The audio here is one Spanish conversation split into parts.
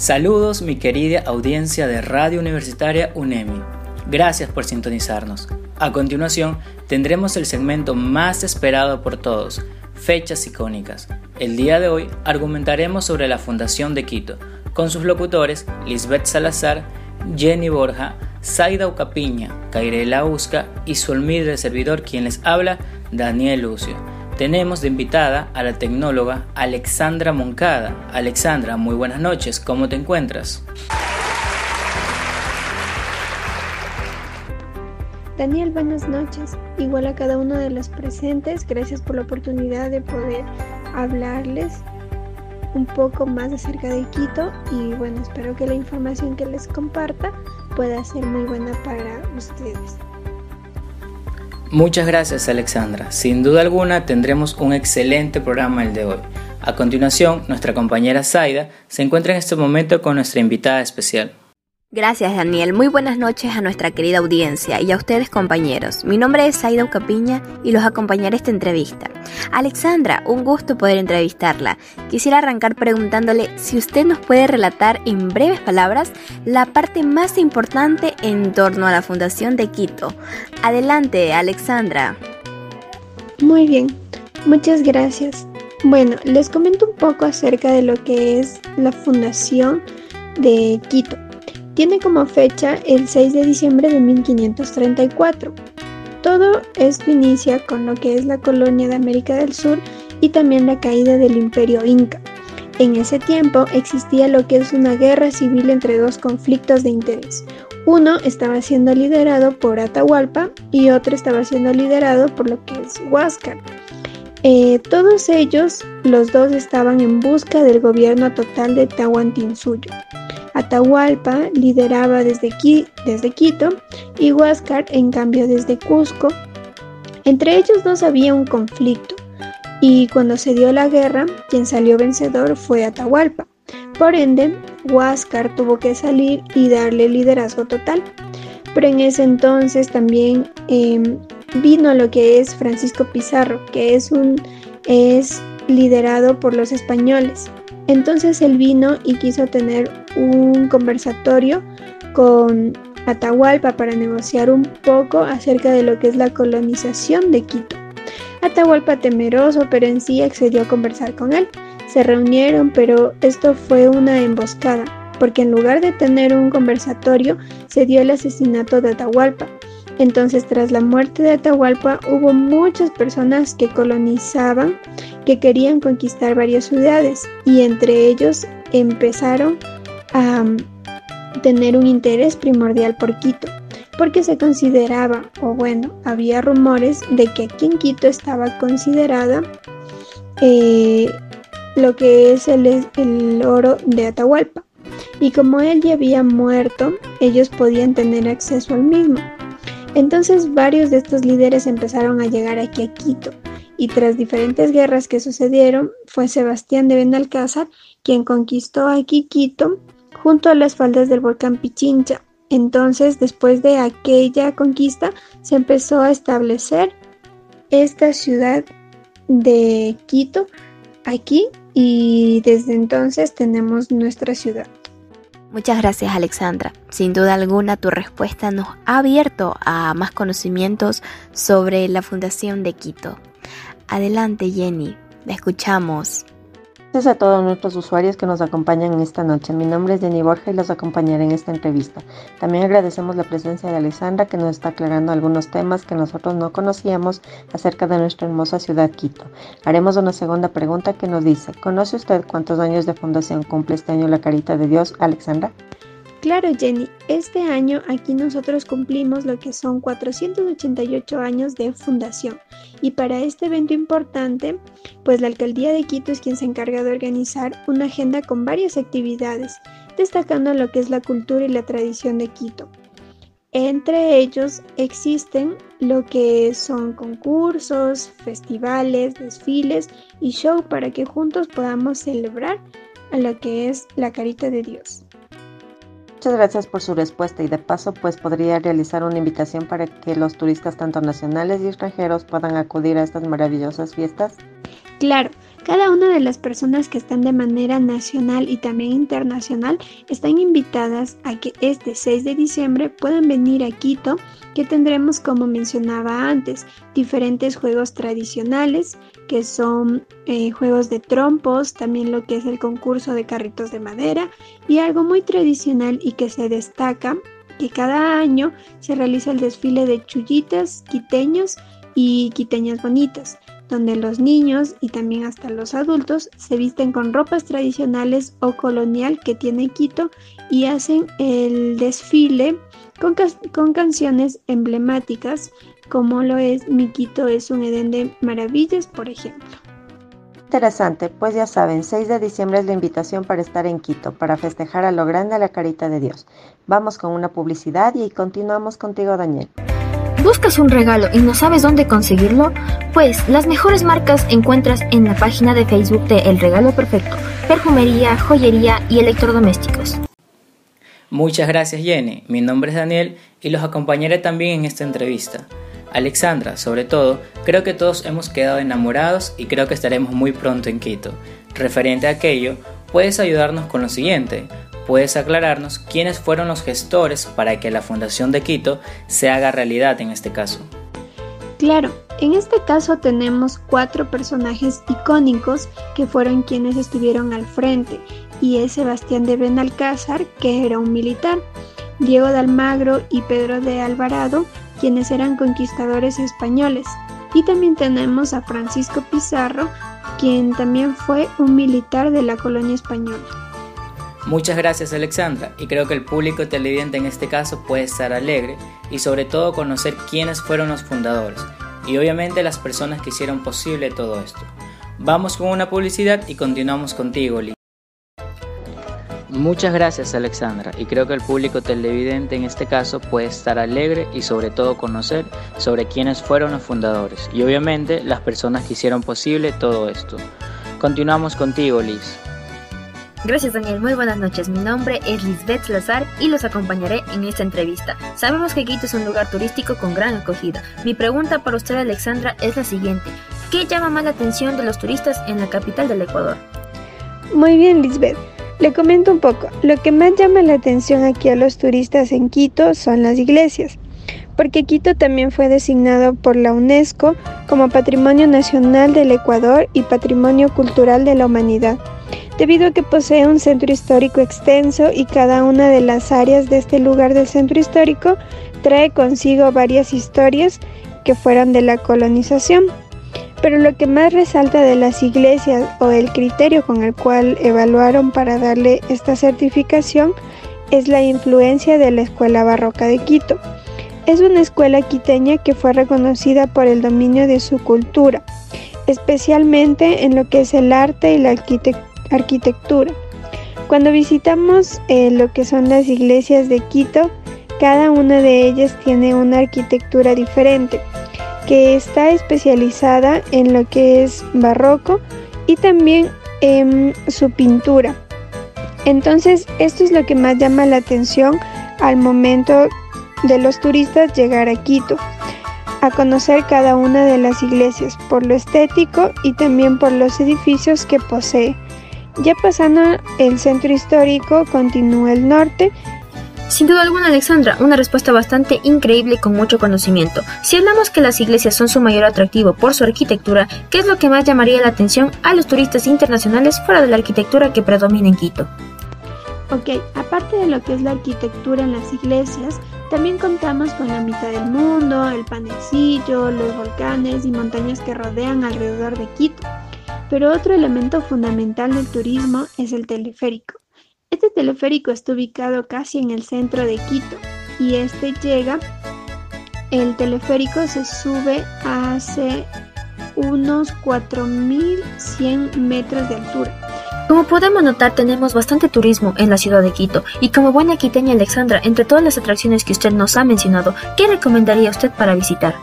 Saludos mi querida audiencia de Radio Universitaria UNEMI. Gracias por sintonizarnos. A continuación tendremos el segmento más esperado por todos, fechas icónicas. El día de hoy argumentaremos sobre la Fundación de Quito, con sus locutores Lisbeth Salazar, Jenny Borja, Zaida Ucapiña, Cairela Usca y su humilde servidor quien les habla, Daniel Lucio. Tenemos de invitada a la tecnóloga Alexandra Moncada. Alexandra, muy buenas noches, ¿cómo te encuentras? Daniel, buenas noches. Igual a cada uno de los presentes, gracias por la oportunidad de poder hablarles un poco más acerca de Quito y bueno, espero que la información que les comparta pueda ser muy buena para ustedes. Muchas gracias Alexandra. Sin duda alguna tendremos un excelente programa el de hoy. A continuación, nuestra compañera Zaida se encuentra en este momento con nuestra invitada especial. Gracias Daniel, muy buenas noches a nuestra querida audiencia y a ustedes compañeros. Mi nombre es Saida Ucapiña y los acompañaré esta entrevista. Alexandra, un gusto poder entrevistarla. Quisiera arrancar preguntándole si usted nos puede relatar en breves palabras la parte más importante en torno a la Fundación de Quito. Adelante, Alexandra. Muy bien, muchas gracias. Bueno, les comento un poco acerca de lo que es la Fundación de Quito. Tiene como fecha el 6 de diciembre de 1534. Todo esto inicia con lo que es la colonia de América del Sur y también la caída del imperio inca. En ese tiempo existía lo que es una guerra civil entre dos conflictos de interés. Uno estaba siendo liderado por Atahualpa y otro estaba siendo liderado por lo que es Huáscar. Eh, todos ellos, los dos estaban en busca del gobierno total de Tahuantinsuyo. Atahualpa lideraba desde, desde Quito y Huáscar en cambio desde Cusco. Entre ellos dos había un conflicto y cuando se dio la guerra, quien salió vencedor fue Atahualpa. Por ende, Huáscar tuvo que salir y darle liderazgo total. Pero en ese entonces también em, vino lo que es Francisco Pizarro, que es, un, es liderado por los españoles. Entonces él vino y quiso tener un conversatorio con Atahualpa para negociar un poco acerca de lo que es la colonización de Quito. Atahualpa temeroso, pero en sí accedió a conversar con él. Se reunieron, pero esto fue una emboscada, porque en lugar de tener un conversatorio, se dio el asesinato de Atahualpa. Entonces, tras la muerte de Atahualpa, hubo muchas personas que colonizaban, que querían conquistar varias ciudades, y entre ellos empezaron a tener un interés primordial por Quito, porque se consideraba, o bueno, había rumores de que aquí en Quito estaba considerada eh, lo que es el oro de Atahualpa. Y como él ya había muerto, ellos podían tener acceso al mismo. Entonces varios de estos líderes empezaron a llegar aquí a Quito y tras diferentes guerras que sucedieron fue Sebastián de Benalcázar quien conquistó aquí Quito junto a las faldas del volcán Pichincha. Entonces después de aquella conquista se empezó a establecer esta ciudad de Quito aquí y desde entonces tenemos nuestra ciudad. Muchas gracias Alexandra. Sin duda alguna tu respuesta nos ha abierto a más conocimientos sobre la Fundación de Quito. Adelante Jenny, la escuchamos. Gracias a todos nuestros usuarios que nos acompañan esta noche. Mi nombre es Jenny Borja y los acompañaré en esta entrevista. También agradecemos la presencia de Alexandra que nos está aclarando algunos temas que nosotros no conocíamos acerca de nuestra hermosa ciudad Quito. Haremos una segunda pregunta que nos dice, ¿conoce usted cuántos años de fundación cumple este año la Carita de Dios, Alexandra? Claro, Jenny, este año aquí nosotros cumplimos lo que son 488 años de fundación y para este evento importante, pues la Alcaldía de Quito es quien se encarga de organizar una agenda con varias actividades, destacando lo que es la cultura y la tradición de Quito. Entre ellos existen lo que son concursos, festivales, desfiles y show para que juntos podamos celebrar a lo que es la carita de Dios. Muchas gracias por su respuesta y de paso pues podría realizar una invitación para que los turistas tanto nacionales y extranjeros puedan acudir a estas maravillosas fiestas. Claro, Cada una de las personas que están de manera nacional y también internacional están invitadas a que este 6 de diciembre puedan venir a Quito, que tendremos, como mencionaba antes, diferentes juegos tradicionales, que son eh, juegos de trompos, también lo que es el concurso de carritos de madera y algo muy tradicional y que se destaca que cada año se realiza el desfile de chullitas, quiteños y quiteñas bonitas, donde los niños y también hasta los adultos se visten con ropas tradicionales o colonial que tiene Quito y hacen el desfile con, con canciones emblemáticas como lo es Mi Quito es un Edén de Maravillas, por ejemplo. Interesante, pues ya saben, 6 de diciembre es la invitación para estar en Quito, para festejar a lo grande a la carita de Dios. Vamos con una publicidad y continuamos contigo, Daniel. ¿Buscas un regalo y no sabes dónde conseguirlo? Pues las mejores marcas encuentras en la página de Facebook de El Regalo Perfecto, perfumería, joyería y electrodomésticos. Muchas gracias Jenny, mi nombre es Daniel y los acompañaré también en esta entrevista. Alexandra, sobre todo, creo que todos hemos quedado enamorados y creo que estaremos muy pronto en Quito. Referente a aquello, puedes ayudarnos con lo siguiente. Puedes aclararnos quiénes fueron los gestores para que la Fundación de Quito se haga realidad en este caso. Claro, en este caso tenemos cuatro personajes icónicos que fueron quienes estuvieron al frente y es Sebastián de Benalcázar, que era un militar, Diego de Almagro y Pedro de Alvarado, quienes eran conquistadores españoles. Y también tenemos a Francisco Pizarro, quien también fue un militar de la colonia española. Muchas gracias Alexandra y creo que el público televidente en este caso puede estar alegre y sobre todo conocer quiénes fueron los fundadores y obviamente las personas que hicieron posible todo esto. Vamos con una publicidad y continuamos contigo, Lee. Muchas gracias Alexandra y creo que el público televidente en este caso puede estar alegre y sobre todo conocer sobre quiénes fueron los fundadores y obviamente las personas que hicieron posible todo esto. Continuamos contigo Liz. Gracias Daniel, muy buenas noches. Mi nombre es Lisbeth Lazar y los acompañaré en esta entrevista. Sabemos que Quito es un lugar turístico con gran acogida. Mi pregunta para usted Alexandra es la siguiente. ¿Qué llama más la atención de los turistas en la capital del Ecuador? Muy bien Lisbeth. Le comento un poco, lo que más llama la atención aquí a los turistas en Quito son las iglesias, porque Quito también fue designado por la UNESCO como Patrimonio Nacional del Ecuador y Patrimonio Cultural de la Humanidad, debido a que posee un centro histórico extenso y cada una de las áreas de este lugar del centro histórico trae consigo varias historias que fueron de la colonización. Pero lo que más resalta de las iglesias o el criterio con el cual evaluaron para darle esta certificación es la influencia de la Escuela Barroca de Quito. Es una escuela quiteña que fue reconocida por el dominio de su cultura, especialmente en lo que es el arte y la arquitectura. Cuando visitamos eh, lo que son las iglesias de Quito, cada una de ellas tiene una arquitectura diferente que está especializada en lo que es barroco y también en su pintura. Entonces, esto es lo que más llama la atención al momento de los turistas llegar a Quito, a conocer cada una de las iglesias por lo estético y también por los edificios que posee. Ya pasando el centro histórico, continúa el norte sin duda alguna, Alexandra, una respuesta bastante increíble y con mucho conocimiento. Si hablamos que las iglesias son su mayor atractivo por su arquitectura, ¿qué es lo que más llamaría la atención a los turistas internacionales fuera de la arquitectura que predomina en Quito? Ok, aparte de lo que es la arquitectura en las iglesias, también contamos con la mitad del mundo, el panecillo, los volcanes y montañas que rodean alrededor de Quito. Pero otro elemento fundamental del turismo es el teleférico. Este teleférico está ubicado casi en el centro de Quito y este llega, el teleférico se sube hace unos 4.100 metros de altura. Como podemos notar, tenemos bastante turismo en la ciudad de Quito y como buena quiteña Alexandra, entre todas las atracciones que usted nos ha mencionado, ¿qué recomendaría usted para visitar?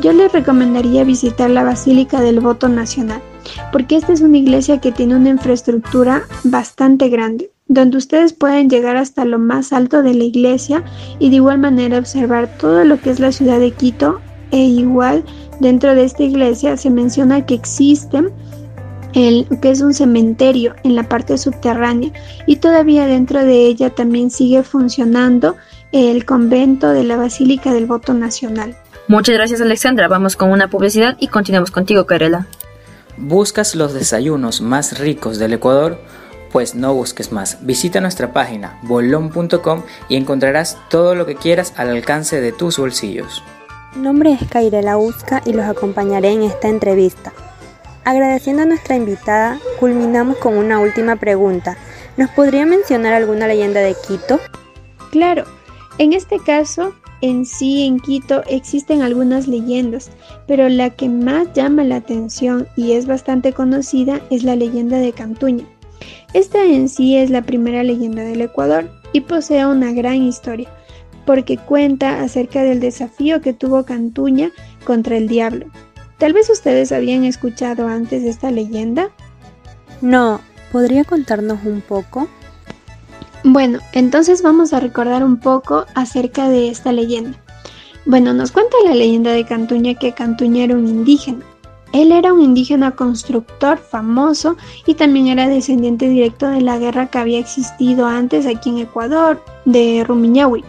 Yo le recomendaría visitar la Basílica del Voto Nacional, porque esta es una iglesia que tiene una infraestructura bastante grande donde ustedes pueden llegar hasta lo más alto de la iglesia y de igual manera observar todo lo que es la ciudad de Quito e igual dentro de esta iglesia se menciona que existen el, que es un cementerio en la parte subterránea y todavía dentro de ella también sigue funcionando el convento de la Basílica del Voto Nacional. Muchas gracias Alexandra, vamos con una publicidad y continuamos contigo Karela. ¿Buscas los desayunos más ricos del Ecuador? Pues no busques más. Visita nuestra página bolón.com y encontrarás todo lo que quieras al alcance de tus bolsillos. Mi nombre es Kairela Usca y los acompañaré en esta entrevista. Agradeciendo a nuestra invitada, culminamos con una última pregunta. ¿Nos podría mencionar alguna leyenda de Quito? Claro, en este caso, en sí en Quito existen algunas leyendas, pero la que más llama la atención y es bastante conocida es la leyenda de Cantuña. Esta en sí es la primera leyenda del Ecuador y posee una gran historia, porque cuenta acerca del desafío que tuvo Cantuña contra el diablo, Tal vez ustedes habían escuchado antes esta leyenda. No, ¿podría contarnos un poco? Bueno, entonces vamos a recordar un poco acerca de esta leyenda. Bueno, nos cuenta la leyenda de Cantuña que Cantuña era un indígena. Él era un indígena constructor famoso y también era descendiente directo de la guerra que había existido antes aquí en Ecuador, de Rumiñahui.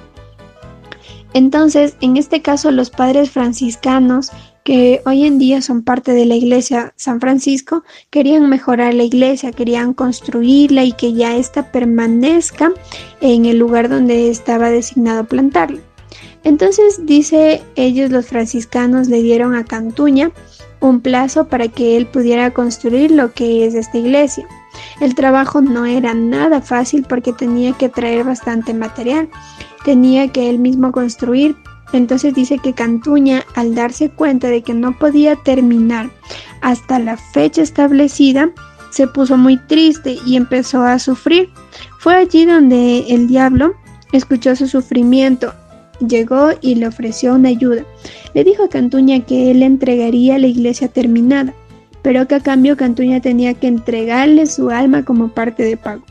Entonces, en este caso, los padres franciscanos que hoy en día son parte de la iglesia San Francisco, querían mejorar la iglesia, querían construirla y que ya ésta permanezca en el lugar donde estaba designado plantarla. Entonces, dice ellos los franciscanos le dieron a Cantuña un plazo para que él pudiera construir lo que es esta iglesia. El trabajo no era nada fácil porque tenía que traer bastante material, tenía que él mismo construir entonces dice que Cantuña, al darse cuenta de que no podía terminar hasta la fecha establecida, se puso muy triste y empezó a sufrir. Fue allí donde el diablo escuchó su sufrimiento, llegó y le ofreció una ayuda. Le dijo a Cantuña que él entregaría la iglesia terminada, pero que a cambio Cantuña tenía que entregarle su alma como parte de pago.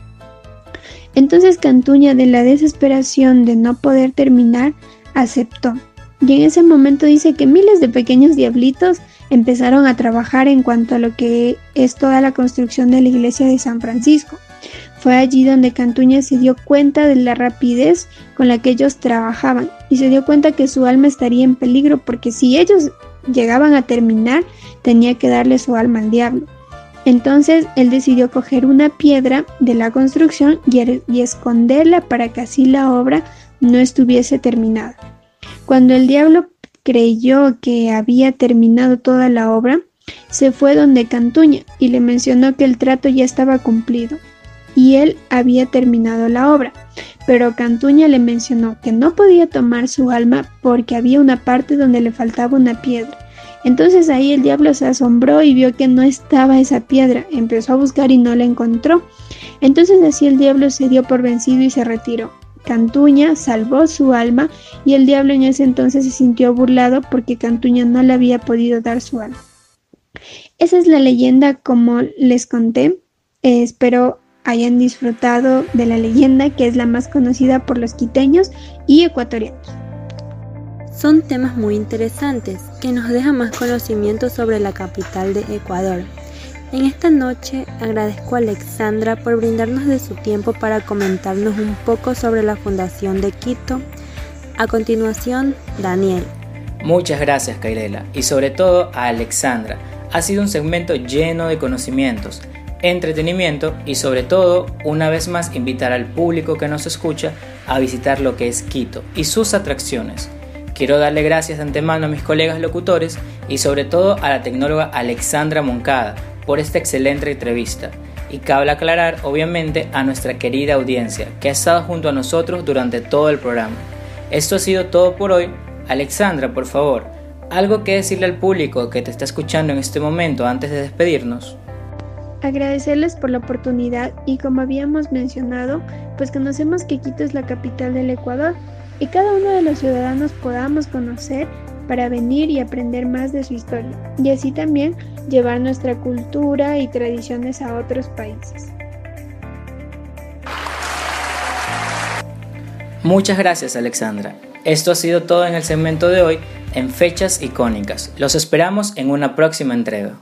Entonces Cantuña, de la desesperación de no poder terminar, aceptó. Y en ese momento dice que miles de pequeños diablitos empezaron a trabajar en cuanto a lo que es toda la construcción de la iglesia de San Francisco. Fue allí donde Cantuña se dio cuenta de la rapidez con la que ellos trabajaban y se dio cuenta que su alma estaría en peligro porque si ellos llegaban a terminar tenía que darle su alma al diablo. Entonces él decidió coger una piedra de la construcción y, y esconderla para que así la obra no estuviese terminada. Cuando el diablo creyó que había terminado toda la obra, se fue donde Cantuña y le mencionó que el trato ya estaba cumplido y él había terminado la obra. Pero Cantuña le mencionó que no podía tomar su alma porque había una parte donde le faltaba una piedra. Entonces ahí el diablo se asombró y vio que no estaba esa piedra. Empezó a buscar y no la encontró. Entonces así el diablo se dio por vencido y se retiró. Cantuña salvó su alma y el diablo en ese entonces se sintió burlado porque Cantuña no le había podido dar su alma. Esa es la leyenda como les conté. Eh, espero hayan disfrutado de la leyenda que es la más conocida por los quiteños y ecuatorianos. Son temas muy interesantes que nos dejan más conocimiento sobre la capital de Ecuador. En esta noche agradezco a Alexandra por brindarnos de su tiempo para comentarnos un poco sobre la Fundación de Quito. A continuación, Daniel. Muchas gracias, Kairela, y sobre todo a Alexandra. Ha sido un segmento lleno de conocimientos, entretenimiento y sobre todo, una vez más, invitar al público que nos escucha a visitar lo que es Quito y sus atracciones. Quiero darle gracias de antemano a mis colegas locutores y sobre todo a la tecnóloga Alexandra Moncada por esta excelente entrevista. Y cabe aclarar, obviamente, a nuestra querida audiencia que ha estado junto a nosotros durante todo el programa. Esto ha sido todo por hoy. Alexandra, por favor, algo que decirle al público que te está escuchando en este momento antes de despedirnos. Agradecerles por la oportunidad y como habíamos mencionado, pues conocemos que Quito es la capital del Ecuador y cada uno de los ciudadanos podamos conocer para venir y aprender más de su historia y así también llevar nuestra cultura y tradiciones a otros países. Muchas gracias Alexandra. Esto ha sido todo en el segmento de hoy en Fechas Icónicas. Los esperamos en una próxima entrega.